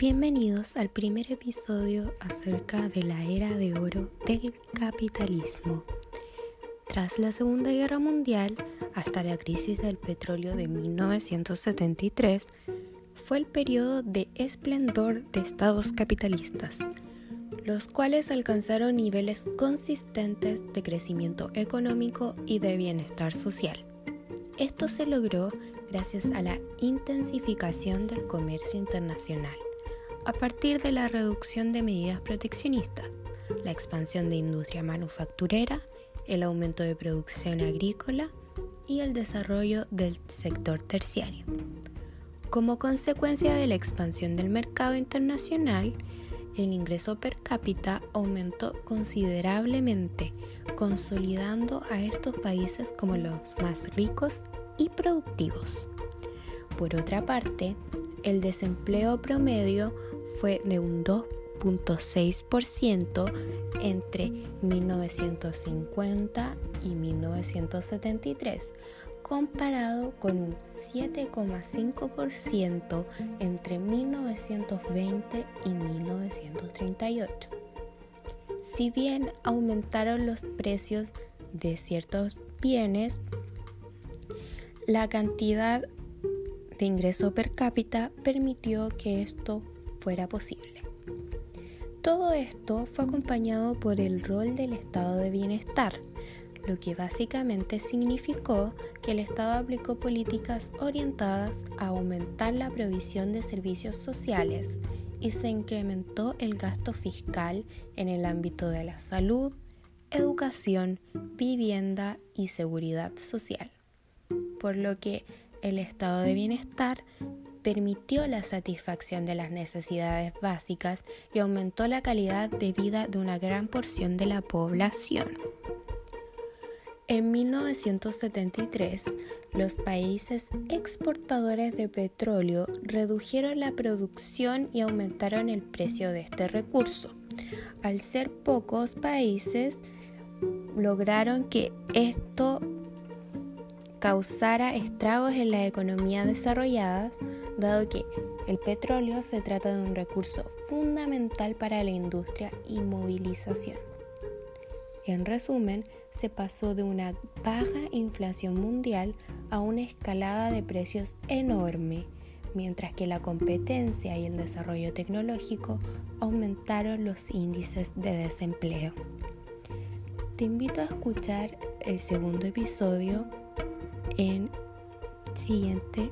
Bienvenidos al primer episodio acerca de la era de oro del capitalismo. Tras la Segunda Guerra Mundial hasta la crisis del petróleo de 1973, fue el periodo de esplendor de estados capitalistas, los cuales alcanzaron niveles consistentes de crecimiento económico y de bienestar social. Esto se logró gracias a la intensificación del comercio internacional, a partir de la reducción de medidas proteccionistas, la expansión de industria manufacturera, el aumento de producción agrícola y el desarrollo del sector terciario. Como consecuencia de la expansión del mercado internacional, el ingreso per cápita aumentó considerablemente, consolidando a estos países como los más ricos y productivos. Por otra parte, el desempleo promedio fue de un 2.6% entre 1950 y 1973, comparado con un 7,5% entre 1920 y 1938. Si bien aumentaron los precios de ciertos bienes, la cantidad de ingreso per cápita permitió que esto fuera posible. Todo esto fue acompañado por el rol del estado de bienestar, lo que básicamente significó que el Estado aplicó políticas orientadas a aumentar la provisión de servicios sociales y se incrementó el gasto fiscal en el ámbito de la salud, educación, vivienda y seguridad social por lo que el estado de bienestar permitió la satisfacción de las necesidades básicas y aumentó la calidad de vida de una gran porción de la población. En 1973, los países exportadores de petróleo redujeron la producción y aumentaron el precio de este recurso. Al ser pocos países, lograron que esto causara estragos en las economías desarrolladas, dado que el petróleo se trata de un recurso fundamental para la industria y movilización. En resumen, se pasó de una baja inflación mundial a una escalada de precios enorme, mientras que la competencia y el desarrollo tecnológico aumentaron los índices de desempleo. Te invito a escuchar el segundo episodio en siguiente.